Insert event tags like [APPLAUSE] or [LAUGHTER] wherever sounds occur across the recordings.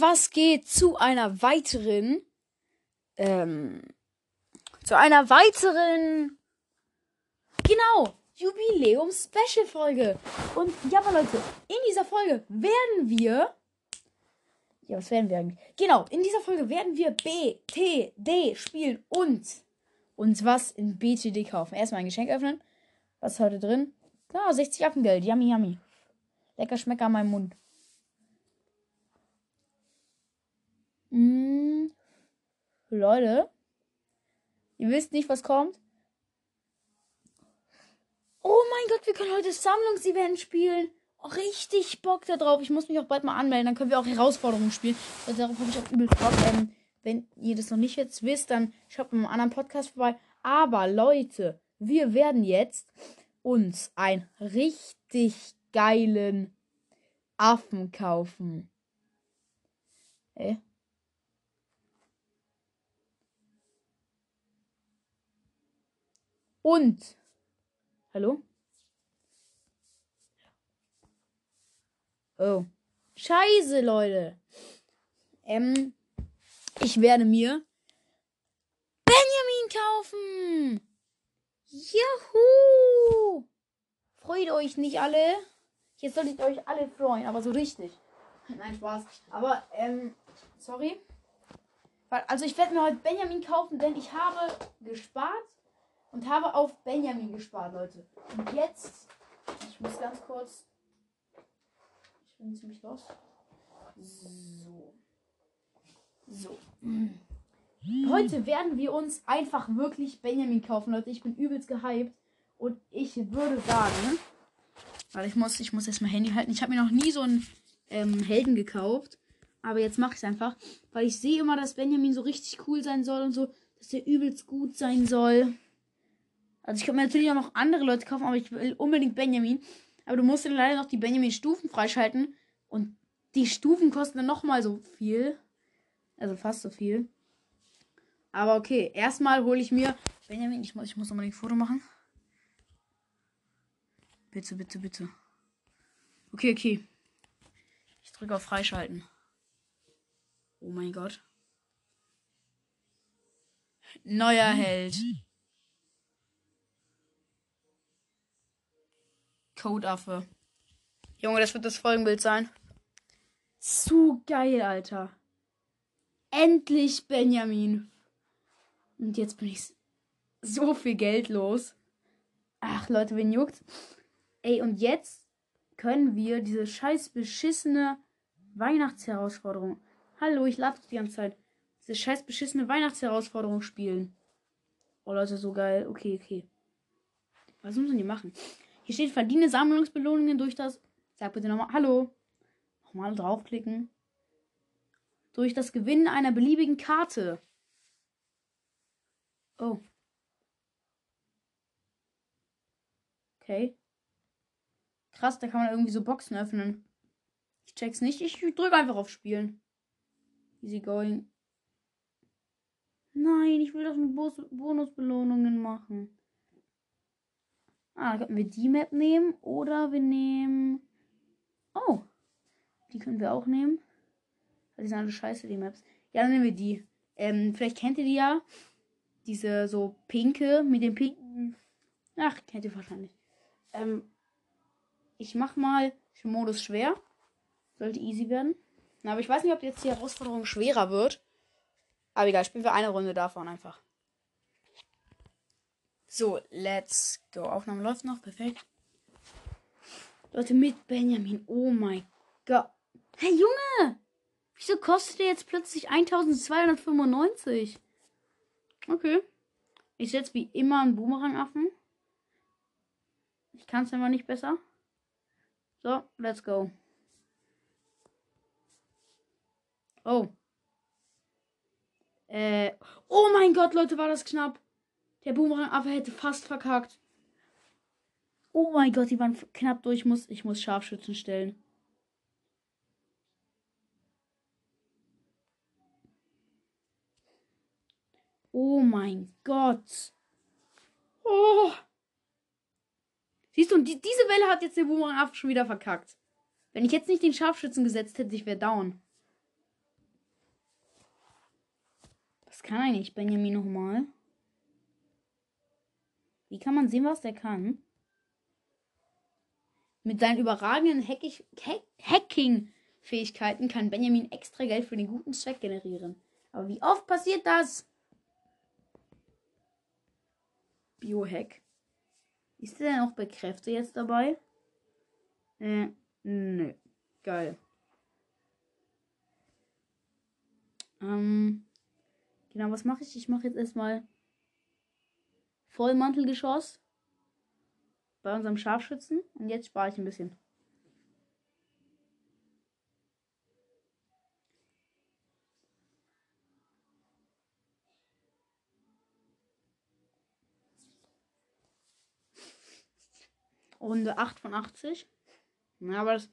Was geht zu einer weiteren, ähm, zu einer weiteren, genau, Jubiläum-Special-Folge. Und ja, Leute, in dieser Folge werden wir, ja, was werden wir eigentlich? Genau, in dieser Folge werden wir B, T, D spielen und uns was in BTD kaufen. Erstmal ein Geschenk öffnen. Was ist heute drin? Ja, 60 Affengeld. Yummy, yummy. Lecker Schmecker an meinem Mund. Mm. Leute, ihr wisst nicht, was kommt. Oh mein Gott, wir können heute Sammlungsevent spielen. Oh, richtig Bock da drauf. Ich muss mich auch bald mal anmelden. Dann können wir auch Herausforderungen spielen. Also darauf habe ich auch übel Bock. Ähm, wenn ihr das noch nicht jetzt wisst, dann schaut mal einem anderen Podcast vorbei. Aber Leute, wir werden jetzt uns einen richtig geilen Affen kaufen. Hä? Und. Hallo? Oh. Scheiße, Leute. Ähm. Ich werde mir Benjamin kaufen. Juhu. Freut euch nicht alle. Jetzt solltet ihr euch alle freuen, aber so richtig. Nein, Spaß. Aber, ähm, sorry. Also ich werde mir heute Benjamin kaufen, denn ich habe gespart und habe auf Benjamin gespart, Leute. Und jetzt, ich muss ganz kurz, ich bin ziemlich los. So. So. Heute werden wir uns einfach wirklich Benjamin kaufen, Leute. Ich bin übelst gehypt. Und ich würde sagen, weil ich muss, ich muss erstmal Handy halten. Ich habe mir noch nie so einen ähm, Helden gekauft. Aber jetzt mache ich es einfach. Weil ich sehe immer, dass Benjamin so richtig cool sein soll und so, dass er übelst gut sein soll. Also ich könnte mir natürlich auch noch andere Leute kaufen, aber ich will unbedingt Benjamin. Aber du musst dann leider noch die Benjamin-Stufen freischalten. Und die Stufen kosten dann nochmal so viel. Also fast so viel. Aber okay, erstmal hole ich mir Benjamin. Ich muss, ich muss nochmal ein Foto machen. Bitte, bitte, bitte. Okay, okay. Ich drücke auf Freischalten. Oh mein Gott. Neuer Held. Codeaffe. Junge, das wird das Folgenbild sein. Zu geil, Alter. Endlich Benjamin. Und jetzt bin ich so viel Geld los. Ach, Leute, wen juckt? Ey, und jetzt können wir diese scheiß beschissene Weihnachtsherausforderung. Hallo, ich lade die ganze Zeit. Diese scheiß beschissene Weihnachtsherausforderung spielen. Oh, Leute, so geil. Okay, okay. Was müssen die machen? Hier steht, verdiene Sammlungsbelohnungen durch das. Sag bitte nochmal. Hallo. Nochmal draufklicken. Durch das Gewinnen einer beliebigen Karte. Oh. Okay. Krass, da kann man irgendwie so Boxen öffnen. Ich check's nicht. Ich drücke einfach auf Spielen. Easy going. Nein, ich will doch nur Bonusbelohnungen machen. Ah, dann könnten wir die Map nehmen. Oder wir nehmen. Oh. Die können wir auch nehmen. Die sind alle scheiße, die Maps. Ja, dann nehmen wir die. Ähm, vielleicht kennt ihr die ja. Diese so pinke mit dem pinken. Ach, kennt ihr wahrscheinlich. Ähm, ich mach mal Modus schwer. Sollte easy werden. Na, aber ich weiß nicht, ob jetzt die Herausforderung schwerer wird. Aber egal, spielen wir eine Runde davon einfach. So, let's go. Aufnahme läuft noch. Perfekt. Leute, mit Benjamin. Oh mein Gott. Hey, Junge! Wieso kostet der jetzt plötzlich 1295? Okay. Ich setze wie immer einen Boomerang-Affen. Ich kann es einfach nicht besser. So, let's go. Oh. Äh. Oh mein Gott, Leute, war das knapp. Der Boomerang-Affe hätte fast verkackt. Oh mein Gott, die waren knapp durch. Ich muss, ich muss Scharfschützen stellen. Oh mein Gott. Oh. Siehst du, die, diese Welle hat jetzt der Boomerang-Affe schon wieder verkackt. Wenn ich jetzt nicht den Scharfschützen gesetzt hätte, ich wäre down. kann eigentlich Benjamin nochmal? Wie kann man sehen, was der kann? Mit seinen überragenden Hacking-Fähigkeiten kann Benjamin extra Geld für den guten Zweck generieren. Aber wie oft passiert das? Biohack. Ist der denn auch bei Kräfte jetzt dabei? Äh, nö. Geil. Ähm, genau, was mache ich? Ich mache jetzt erstmal Vollmantelgeschoss bei unserem Scharfschützen. Und jetzt spare ich ein bisschen. Runde 8 von 80. Ja, aber das,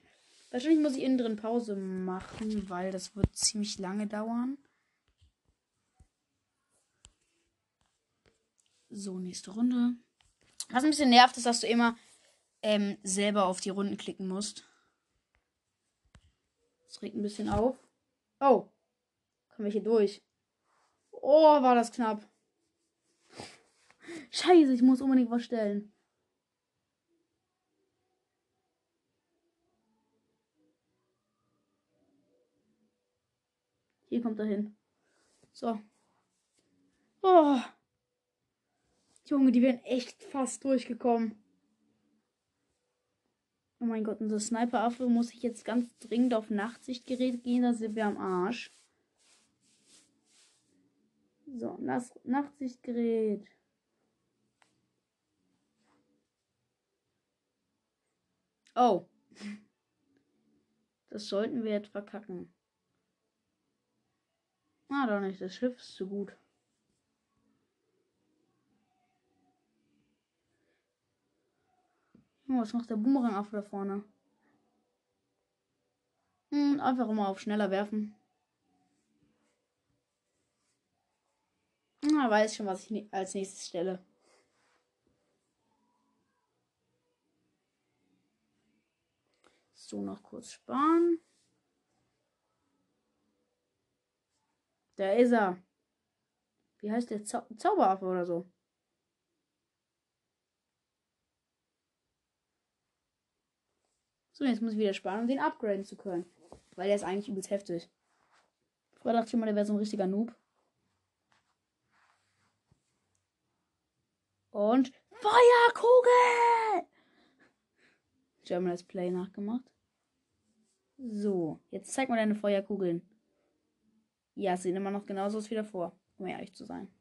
wahrscheinlich muss ich innen drin Pause machen, weil das wird ziemlich lange dauern. So, nächste Runde. Was ein bisschen nervt, ist, dass du immer ähm, selber auf die Runden klicken musst. Das regt ein bisschen auf. Oh. Kommen wir hier durch. Oh, war das knapp. [LAUGHS] Scheiße, ich muss unbedingt was stellen. Hier kommt er hin. So. Oh. Junge, die wären echt fast durchgekommen. Oh mein Gott, unser Sniper-Affe muss ich jetzt ganz dringend auf Nachtsichtgerät gehen, da sind wir am Arsch. So, Nas Nachtsichtgerät. Oh. Das sollten wir jetzt verkacken. Ah, doch nicht. Das Schiff ist zu gut. Oh, was macht der Boomerang auf da vorne? Hm, einfach immer auf schneller werfen. Na, weiß schon, was ich als nächstes stelle. So, noch kurz sparen. Da ist er. Wie heißt der? Zau Zauberaffe oder so? So, jetzt muss ich wieder sparen, um den upgraden zu können. Weil der ist eigentlich übelst heftig. Vorher dachte ich immer, der wäre so ein richtiger Noob. Und Feuerkugel! German Let's Play nachgemacht. So, jetzt zeig mal deine Feuerkugeln. Ja, sehen immer noch genauso aus wie davor, um ehrlich zu sein.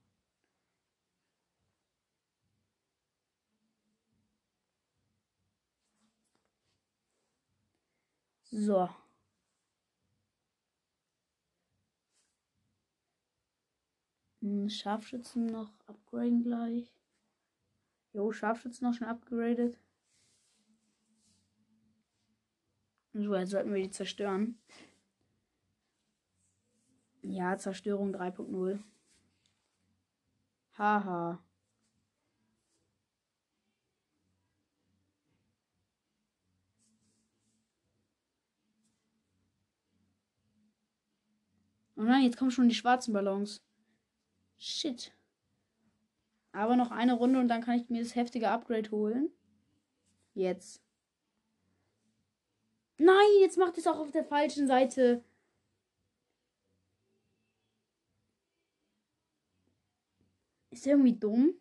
So. Hm, Scharfschützen noch upgraden gleich. Jo, Scharfschützen noch schon upgradet. So, jetzt sollten wir die zerstören. Ja, Zerstörung 3.0. Haha. Oh nein, jetzt kommen schon die schwarzen Ballons. Shit. Aber noch eine Runde und dann kann ich mir das heftige Upgrade holen. Jetzt. Nein, jetzt macht es auch auf der falschen Seite. Ist irgendwie dumm?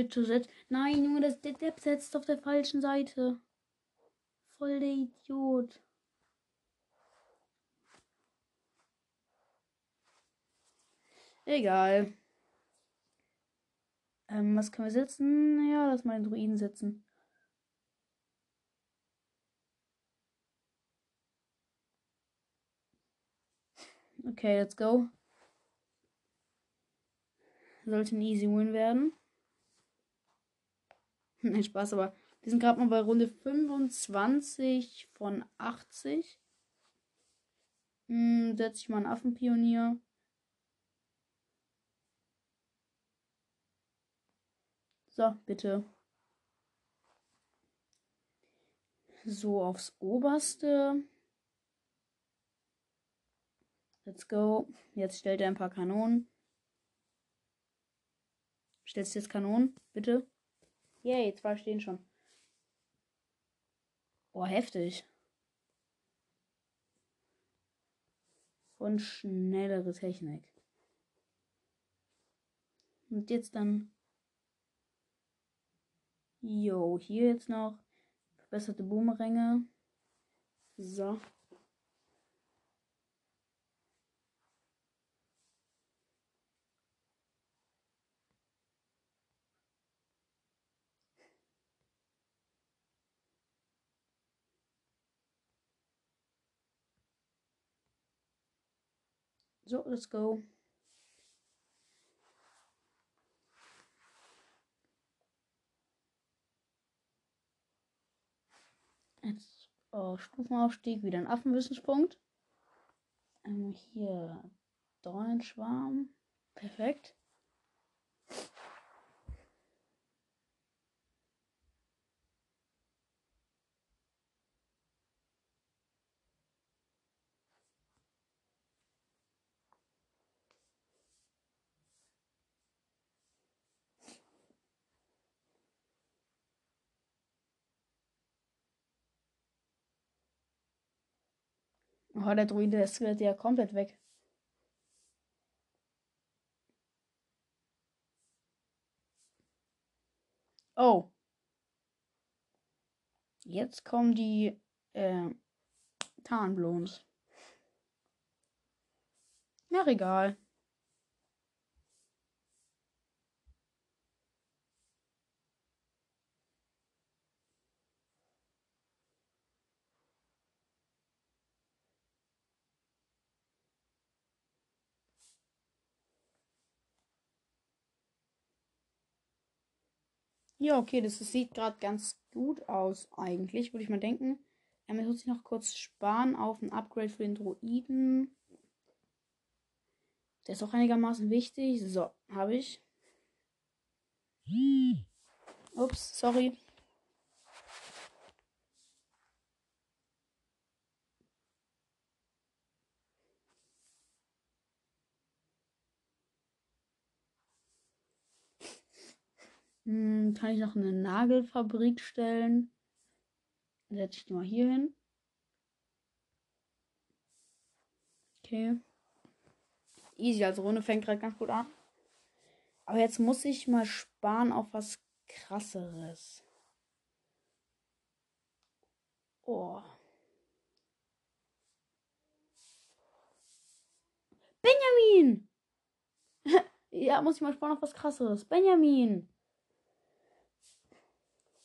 Bitte setz. Nein, Junge, das, der Depp setzt auf der falschen Seite. Voll der Idiot. Egal. Ähm, was können wir setzen? Ja, lass mal den Druiden setzen. Okay, let's go. Sollte ein easy win werden. [LAUGHS] Nein, Spaß, aber wir sind gerade mal bei Runde 25 von 80. Hm, setze ich mal einen Affenpionier. So, bitte. So aufs oberste. Let's go. Jetzt stellt er ein paar Kanonen. Stellst du jetzt Kanonen? Bitte? Yay, zwei stehen schon. Boah, heftig. Und schnellere Technik. Und jetzt dann. Jo, hier jetzt noch. Verbesserte Boomeränge. So. So, let's go. Jetzt oh, Stufenaufstieg, wieder ein Affenwissenspunkt. Ähm, hier Dornenschwarm. Perfekt. Oh, der Druide der skaliert ja komplett weg. Oh. Jetzt kommen die äh, Tarnblons. Na, egal. Ja, okay, das, sieht gerade ganz gut aus eigentlich, würde ich mal denken. Ähm, muss ich noch kurz sparen auf ein Upgrade für den Droiden. Der ist auch einigermaßen wichtig. So, habe ich. Ups, sorry. Hm, kann ich noch eine Nagelfabrik stellen? Setze ich die mal hier hin. Okay. Easy, also Runde fängt gerade ganz gut an. Aber jetzt muss ich mal sparen auf was krasseres. Oh. Benjamin! [LAUGHS] ja, muss ich mal sparen auf was krasseres. Benjamin!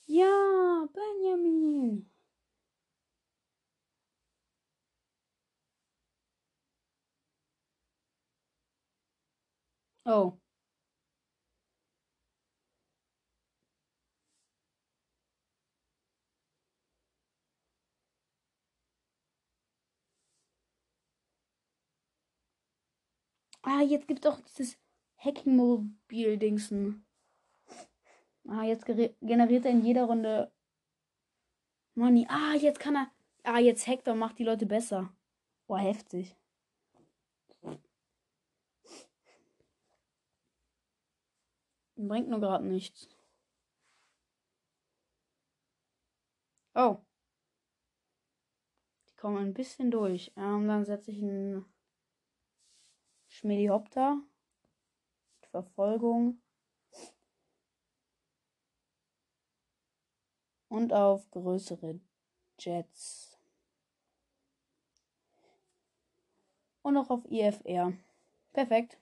Ja, Benjamin. Oh. Ah, jetzt gibt es doch dieses Hacking-Mobil-Dingsen. Ah, jetzt generiert er in jeder Runde Money. Ah, jetzt kann er. Ah, jetzt hackt und macht die Leute besser. Boah, heftig. Bringt nur gerade nichts. Oh. Die kommen ein bisschen durch. Ähm, dann setze ich einen Schmidihopter. Verfolgung. Und auf größere Jets. Und auch auf IFR. Perfekt.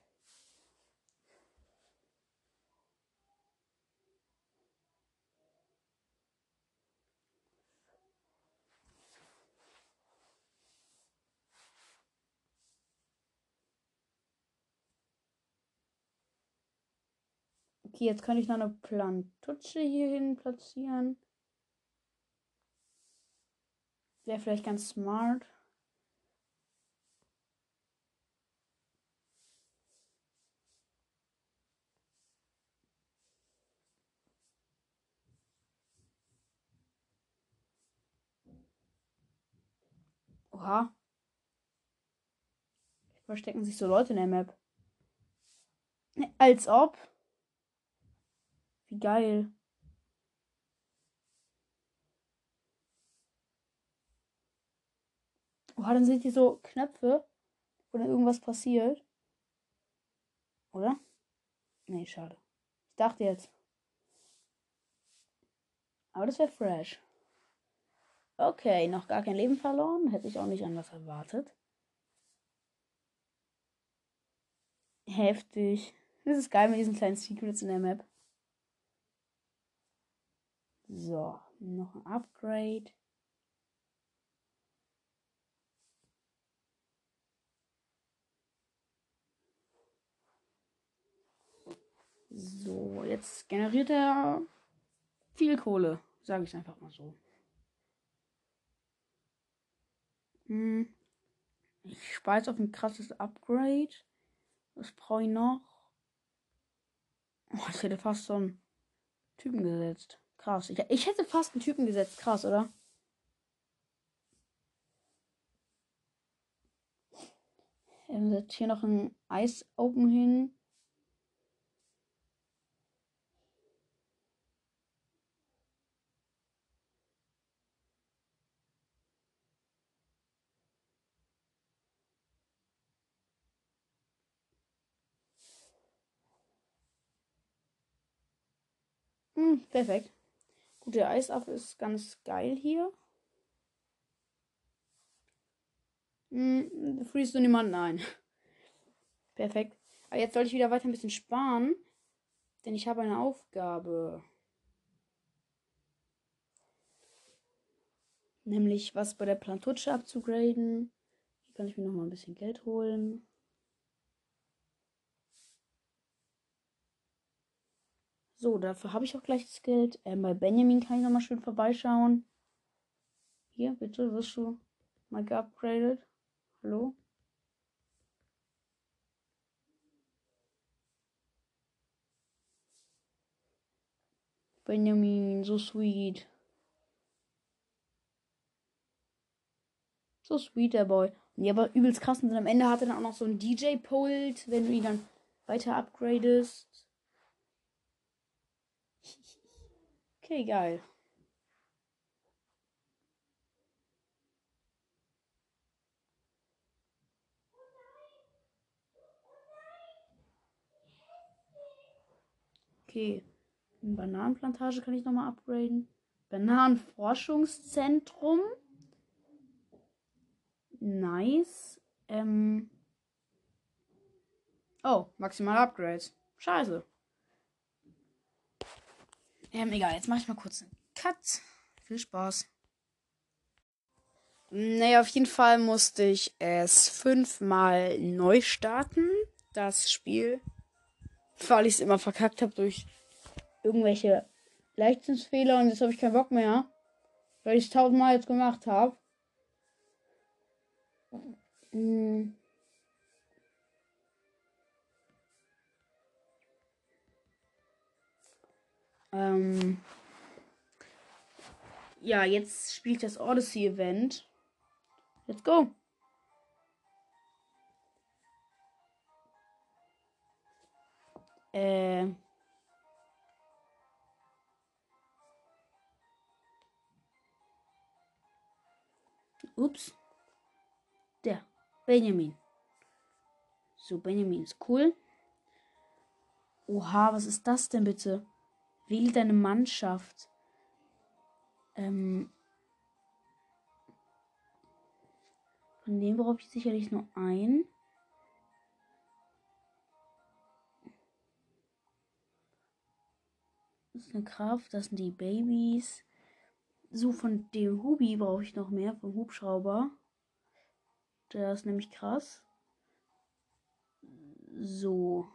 Okay, jetzt kann ich noch eine Plantutsche hierhin platzieren. Wäre vielleicht ganz smart. Oha. Verstecken sich so Leute in der Map. Als ob. Wie geil. Oha, dann sind hier so Knöpfe, dann irgendwas passiert. Oder? Nee, schade. Ich dachte jetzt. Aber das wäre fresh. Okay, noch gar kein Leben verloren. Hätte ich auch nicht anders erwartet. Heftig. Das ist geil mit diesen kleinen Secrets in der Map. So, noch ein Upgrade. So, jetzt generiert er viel Kohle, sage ich einfach mal so. Hm. Ich speise auf ein krasses Upgrade. Was brauche ich noch? Oh, ich hätte fast so einen Typen gesetzt. Krass. Ich, ich hätte fast einen Typen gesetzt. Krass, oder? Er setzt hier noch ein Eis Open hin. [CLEARS THROAT] Perfekt. Gut, der Eisaffe ist ganz geil hier. Hm, freest du niemanden ein. [LAUGHS] Perfekt. Aber jetzt sollte ich wieder weiter ein bisschen sparen. Denn ich habe eine Aufgabe. Nämlich was bei der Plantutsche abzugraden. Hier kann ich mir noch mal ein bisschen Geld holen. So, dafür habe ich auch gleich das Geld. Ähm, bei Benjamin kann ich nochmal schön vorbeischauen. Hier, bitte, wirst du mal geupgradet? Hallo? Benjamin, so sweet. So sweet, der Boy. Ja, aber übelst krass. Und am Ende hat er dann auch noch so ein DJ-Pult, wenn du ihn dann weiter upgradest. Okay, geil. Okay. Eine Bananenplantage kann ich nochmal upgraden. Bananenforschungszentrum. Nice. Ähm. Oh, maximal Upgrades. Scheiße. Ähm, egal, jetzt mache ich mal kurz einen Cut. Viel Spaß. Naja, auf jeden Fall musste ich es fünfmal neu starten, das Spiel. Weil ich es immer verkackt habe durch irgendwelche Leichtsinnsfehler und jetzt habe ich keinen Bock mehr. Weil ich es tausendmal jetzt gemacht habe. Hm. Ähm ja, jetzt spielt das Odyssey-Event. Let's go. Äh. Ups. Der. Benjamin. So, Benjamin ist cool. Oha, was ist das denn bitte? Wähle deine Mannschaft. Ähm, von dem brauche ich sicherlich nur ein. Das ist eine Kraft, das sind die Babys. So, von dem Hubi brauche ich noch mehr, vom Hubschrauber. Der ist nämlich krass. So.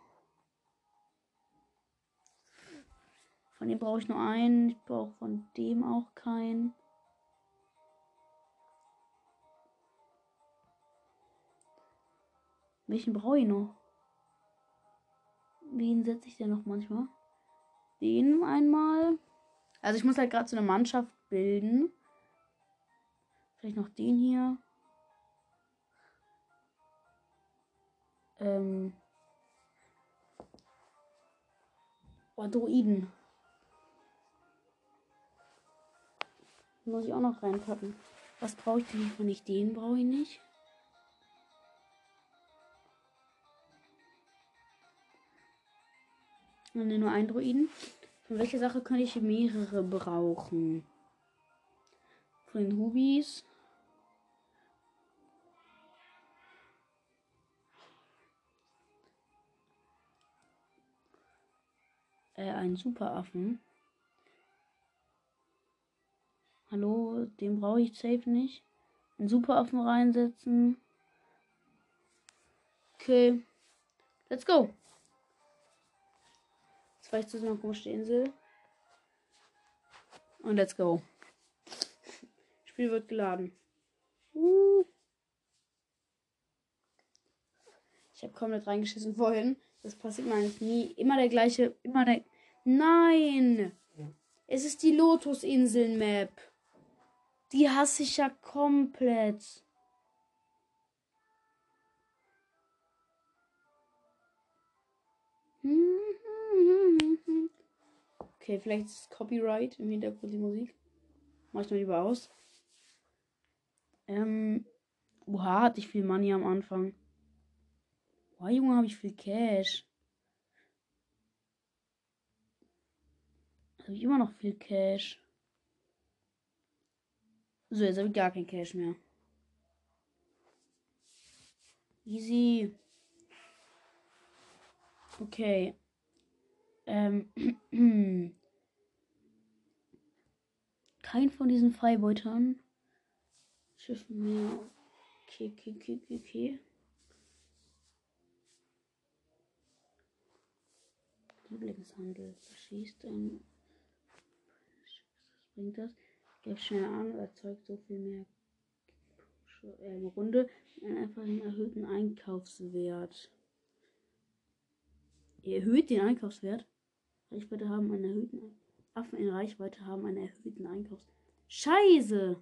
Von dem brauche ich nur einen. Ich brauche von dem auch keinen. Welchen brauche ich noch? Wen setze ich denn noch manchmal? Den einmal. Also ich muss halt gerade so eine Mannschaft bilden. Vielleicht noch den hier. Ähm. Oh, Druiden. Muss ich auch noch reinpacken. Was brauche ich denn von nicht? Den brauche ich nicht. Und nur ein Druiden. Von welcher Sache könnte ich mehrere brauchen? Von den Hubis. Äh, einen Superaffen. Hallo, den brauche ich safe nicht. Einen Superaffen reinsetzen. Okay. Let's go. Jetzt war ich zu so einer komischen Insel. Und let's go. [LAUGHS] Spiel wird geladen. Uh. Ich habe komplett reingeschissen vorhin. Das passiert mir eigentlich nie. Immer der gleiche. Immer der. Nein! Es ist die Lotus-Inseln-Map. Die hasse ich ja komplett. Okay, vielleicht ist Copyright im Hintergrund die Musik. Mach ich mal lieber aus. Ähm. Oha, hatte ich viel Money am Anfang. Boah, Junge, habe ich viel Cash. Habe ich immer noch viel Cash. So, jetzt habe ich gar kein Cash mehr. Easy. Okay. Ähm. [CLEARS THROAT] Kein von diesen Freibeutern. Schiffen mehr. Okay, okay, okay, okay. Lieblingshandel. Verschießt ein. Was bringt das? Greift schnell an, erzeugt so viel mehr im Runde. Einfach einen erhöhten Einkaufswert. Ihr erhöht den Einkaufswert. Reichweite haben einen erhöhten Affen in Reichweite haben einen erhöhten Einkaufs. Scheiße!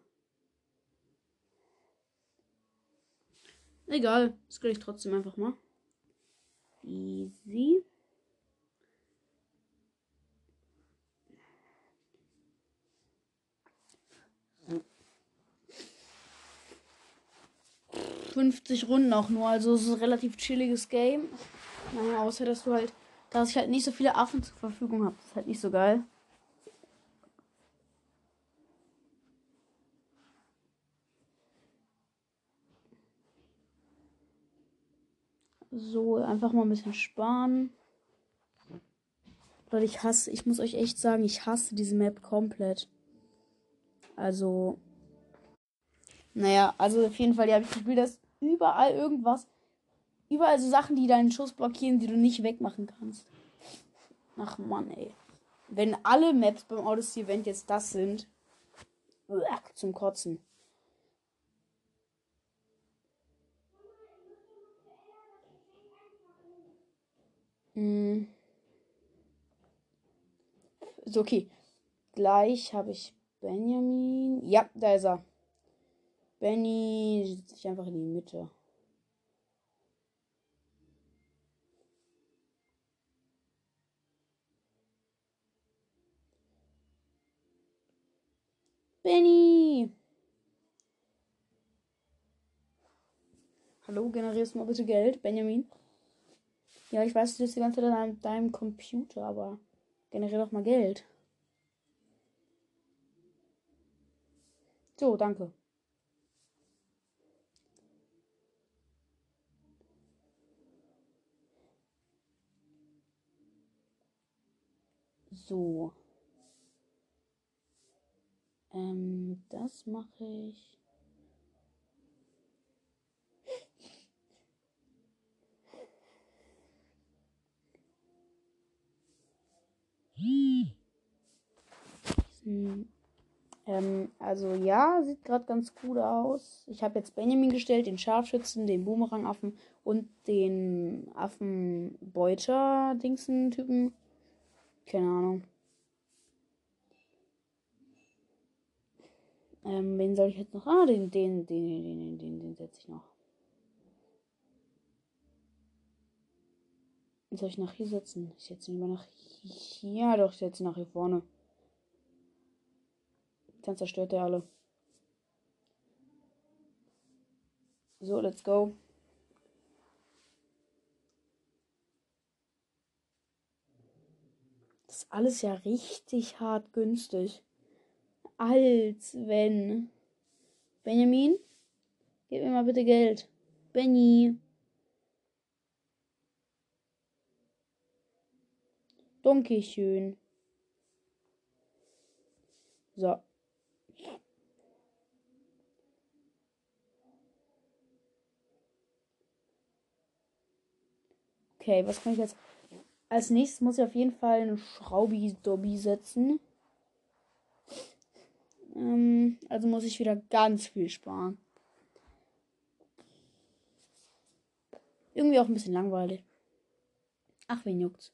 Egal, das kriege ich trotzdem einfach mal. Easy. 50 Runden auch nur. Also es ist ein relativ chilliges Game. Naja, außer dass du halt, dass ich halt nicht so viele Affen zur Verfügung habe. Das ist halt nicht so geil. So, einfach mal ein bisschen sparen. Leute, ich hasse, ich muss euch echt sagen, ich hasse diese Map komplett. Also, naja, also auf jeden Fall, ja, ich spiele das überall irgendwas. Überall so Sachen, die deinen Schuss blockieren, die du nicht wegmachen kannst. Ach Mann, ey. Wenn alle Maps beim Odyssey Event jetzt das sind. Zum Kotzen. Hm. So, okay. Gleich habe ich Benjamin. Ja, da ist er. Benny setzt sich einfach in die Mitte. Benny! Hallo, generierst du mal bitte Geld, Benjamin? Ja, ich weiß, du bist die ganze Zeit an deinem Computer, aber generier doch mal Geld. So, danke. So. Ähm, das mache ich. ähm, also ja, sieht gerade ganz gut aus. Ich habe jetzt Benjamin gestellt, den Scharfschützen, den Boomerangaffen und den Affenbeuter-Dingsen-Typen. Keine Ahnung. Ähm, wen soll ich jetzt noch? Ah, den, den, den, den, den, den, den setze ich noch. Soll ich nach hier setzen? Ich setze ihn lieber nach hier. Ja, doch, ich setze ihn nach hier vorne. Dann zerstört er alle. So, let's go. Ist alles ja richtig hart günstig. Als wenn. Benjamin, gib mir mal bitte Geld. Benny. Dankeschön. So. Okay, was kann ich jetzt? Als nächstes muss ich auf jeden Fall eine Schraubi-Dobby setzen. Ähm, also muss ich wieder ganz viel sparen. Irgendwie auch ein bisschen langweilig. Ach, wen juckt's?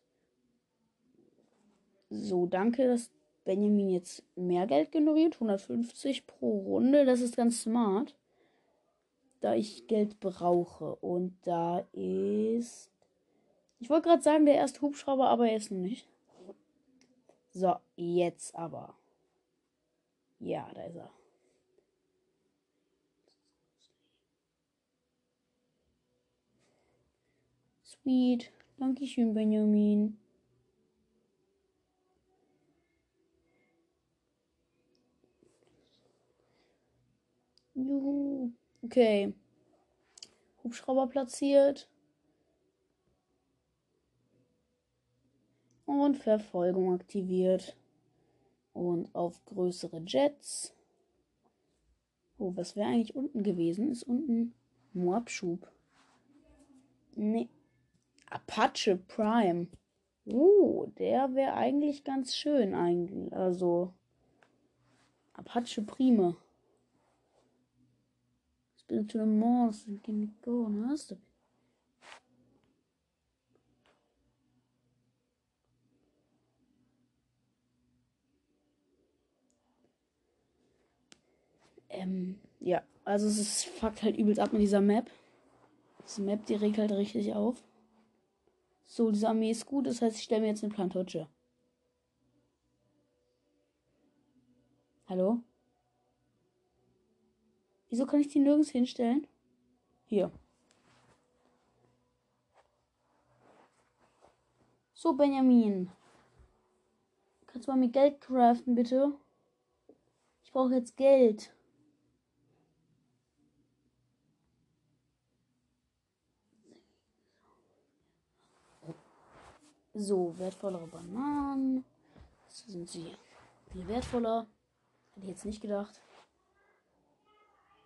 So, danke, dass Benjamin jetzt mehr Geld generiert. 150 pro Runde. Das ist ganz smart. Da ich Geld brauche. Und da ist. Ich wollte gerade sagen, der erste Hubschrauber, aber er ist noch nicht. So, jetzt aber. Ja, da ist er. Sweet. Dankeschön, Benjamin. Juhu. Okay. Hubschrauber platziert. Und Verfolgung aktiviert. Und auf größere Jets. Oh, was wäre eigentlich unten gewesen? Ist unten nur Abschub. Nee. Apache Prime. Uh, der wäre eigentlich ganz schön. Eigentlich. Also. Apache Prime. Spin to the Mars and Ähm, ja, also es fuckt halt übelst ab mit dieser Map. Diese Map, die regt halt richtig auf. So, diese Armee ist gut, das heißt, ich stelle mir jetzt eine Plantotsche. Hallo? Wieso kann ich die nirgends hinstellen? Hier. So, Benjamin. Kannst du mal mit Geld craften, bitte? Ich brauche jetzt Geld. So, wertvollere Bananen. So sind sie viel wertvoller. Hätte ich jetzt nicht gedacht.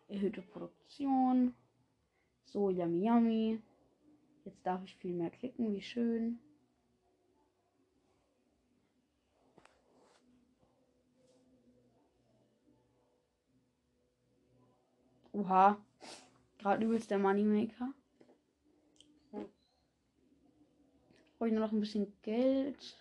Erhöhte Produktion. So, yummy yummy. Jetzt darf ich viel mehr klicken, wie schön. Oha. Gerade übelst der Moneymaker. Brauche ich nur noch ein bisschen Geld.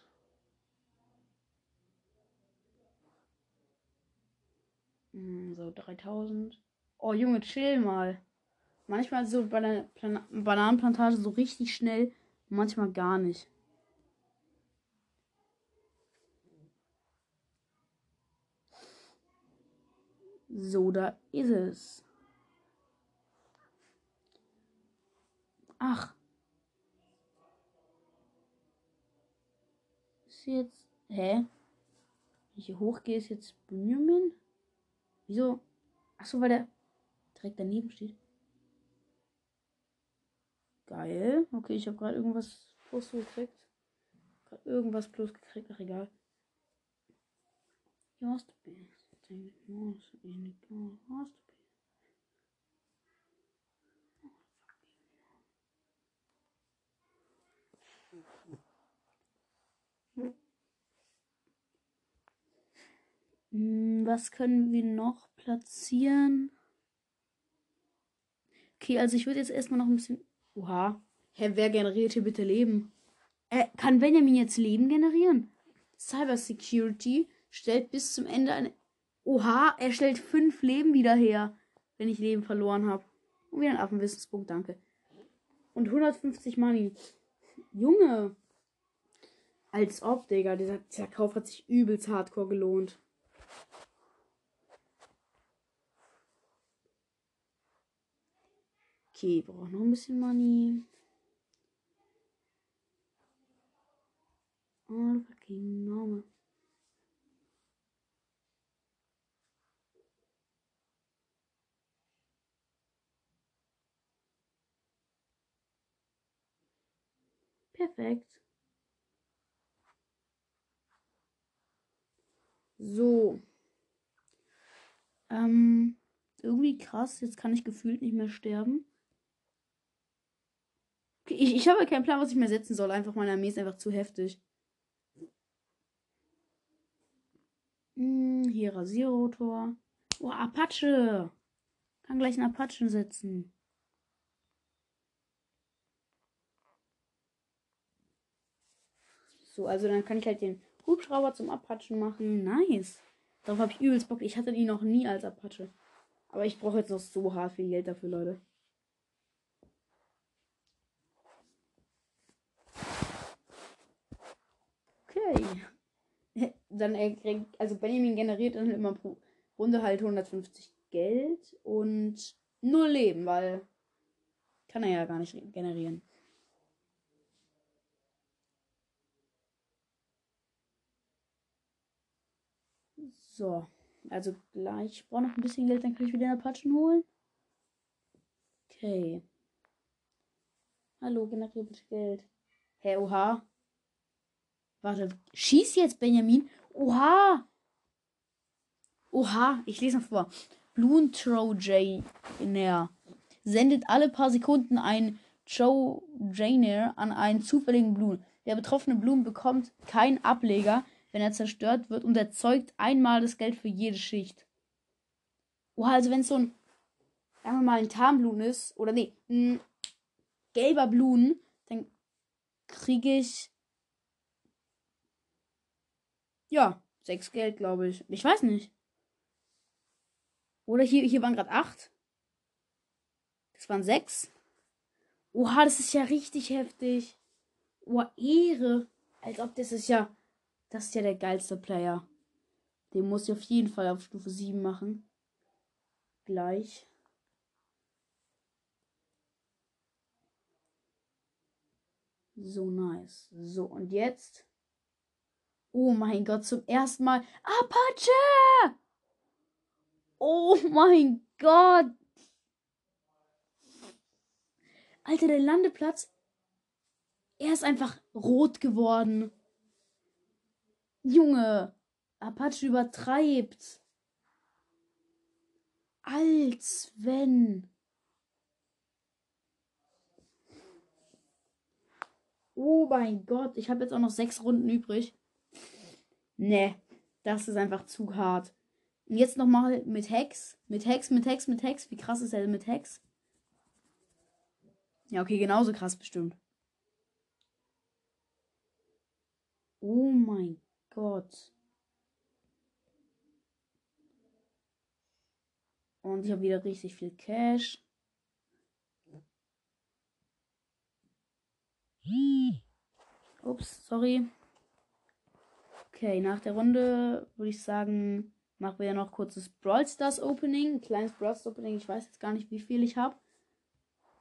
Hm, so 3000. Oh Junge, chill mal. Manchmal so bei der Plan Bananenplantage so richtig schnell, manchmal gar nicht. So, da ist es. Ach, jetzt. Hä? Wenn ich hier hochgehe, ist jetzt Benjamin? Wieso? Achso, weil der direkt daneben steht. Geil. Okay, ich habe gerade irgendwas plus gekriegt. Gerade irgendwas plus gekriegt. Ach, egal. Just be. Just Hm, was können wir noch platzieren? Okay, also ich würde jetzt erstmal noch ein bisschen. Oha. Hä, wer generiert hier bitte Leben? Äh, kann Benjamin jetzt Leben generieren? Cyber Security stellt bis zum Ende eine. Oha, er stellt fünf Leben wieder her, wenn ich Leben verloren habe. Und wieder ein Affenwissenspunkt, danke. Und 150 Money. Junge. Als ob, Digga. Dieser, dieser Kauf hat sich übelst hardcore gelohnt. Okay, brauche noch ein bisschen Money. Oh, fucking Mama. Perfekt. So. Ähm, irgendwie krass. Jetzt kann ich gefühlt nicht mehr sterben. Ich, ich habe keinen Plan, was ich mehr setzen soll. Einfach meine Armee ist einfach zu heftig. Hm, hier Rasierrotor. Oh, Apache. Kann gleich einen Apachen setzen. So, also dann kann ich halt den Hubschrauber zum Apachen machen. Nice. Darauf habe ich übelst Bock. Ich hatte die noch nie als Apache. Aber ich brauche jetzt noch so hart viel Geld dafür, Leute. Okay. [LAUGHS] Dann kriegt, also Benjamin generiert dann immer pro Runde halt 150 Geld und null Leben, weil kann er ja gar nicht generieren. So, also gleich. Ich brauche noch ein bisschen Geld, dann kann ich wieder eine Apachen holen. Okay. Hallo, generiere bitte Geld. Hä, hey, oha. Warte, schieß jetzt, Benjamin. Oha! Oha, ich lese noch vor. Bloon Trojaner sendet alle paar Sekunden ein Trojaner an einen zufälligen Blumen. Der betroffene Blumen bekommt keinen Ableger, wenn er zerstört wird und erzeugt einmal das Geld für jede Schicht. Oha, also wenn es so ein, sagen wir mal, ein Tarnblumen ist, oder nee, ein gelber Blumen, dann kriege ich ja, sechs Geld, glaube ich. Ich weiß nicht. Oder hier, hier waren gerade acht. Das waren sechs. Oha, das ist ja richtig heftig. Oh, Ehre. Als ob das ist ja. Das ist ja der geilste Player. Den muss ich auf jeden Fall auf Stufe 7 machen. Gleich. So nice. So, und jetzt Oh mein Gott, zum ersten Mal. Apache! Oh mein Gott! Alter, der Landeplatz. Er ist einfach rot geworden. Junge, Apache übertreibt. Als wenn. Oh mein Gott, ich habe jetzt auch noch sechs Runden übrig. Ne, das ist einfach zu hart. Und jetzt nochmal mit Hex. Mit Hex, mit Hex, mit Hex. Wie krass ist er mit Hex? Ja, okay, genauso krass bestimmt. Oh mein Gott. Und ich habe wieder richtig viel Cash. Ups, sorry. Okay, nach der Runde würde ich sagen, machen wir ja noch kurzes Brawl Stars Opening. Ein kleines Brawl Stars Opening. Ich weiß jetzt gar nicht, wie viel ich habe.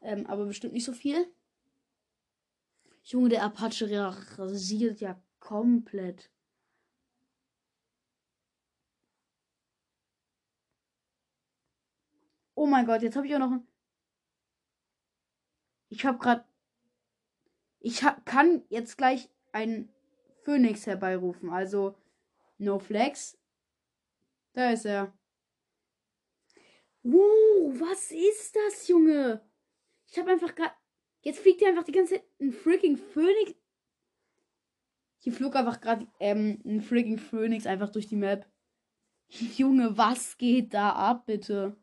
Ähm, aber bestimmt nicht so viel. Junge, der Apache rasiert ja komplett. Oh mein Gott, jetzt habe ich auch noch ein. Ich habe gerade. Ich hab, kann jetzt gleich ein Phoenix herbeirufen. Also No Flex. Da ist er. Wow, was ist das, Junge? Ich habe einfach gerade. Jetzt fliegt hier einfach die ganze Zeit ein freaking Phoenix. Hier flog einfach gerade ähm, ein freaking Phoenix einfach durch die Map. [LAUGHS] Junge, was geht da ab, bitte?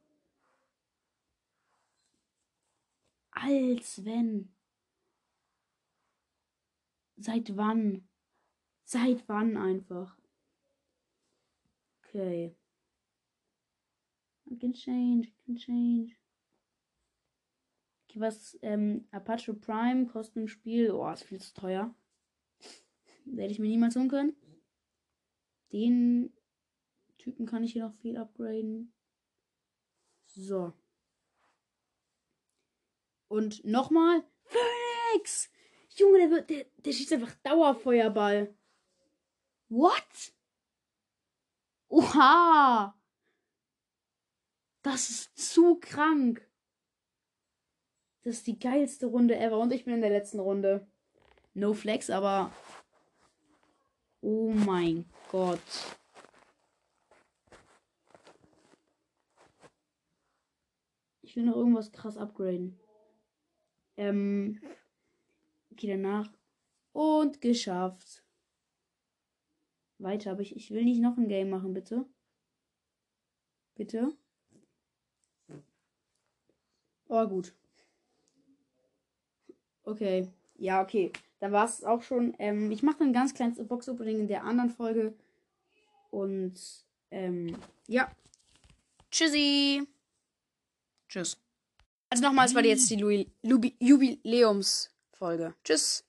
Als wenn. Seit wann? Seit wann einfach? Okay. I can change, I can change. Okay, was, ähm, Apache Prime kostet im Spiel. Oh, ist viel zu teuer. [LAUGHS] Werde ich mir niemals holen können. Den Typen kann ich hier noch viel upgraden. So. Und nochmal. Phoenix! Junge, der, wird, der, der schießt einfach Dauerfeuerball. What? Oha! Das ist zu krank. Das ist die geilste Runde ever. Und ich bin in der letzten Runde. No flex, aber. Oh mein Gott. Ich will noch irgendwas krass upgraden. Ähm. Okay, danach. Und geschafft. Weiter, aber ich, ich will nicht noch ein Game machen, bitte. Bitte. Oh, gut. Okay. Ja, okay. Dann war es auch schon. Ähm, ich mache ein ganz kleines Box-Opening in der anderen Folge. Und ähm, ja. Tschüssi. Tschüss. Also nochmal, es war jetzt die Jubiläumsfolge. Tschüss.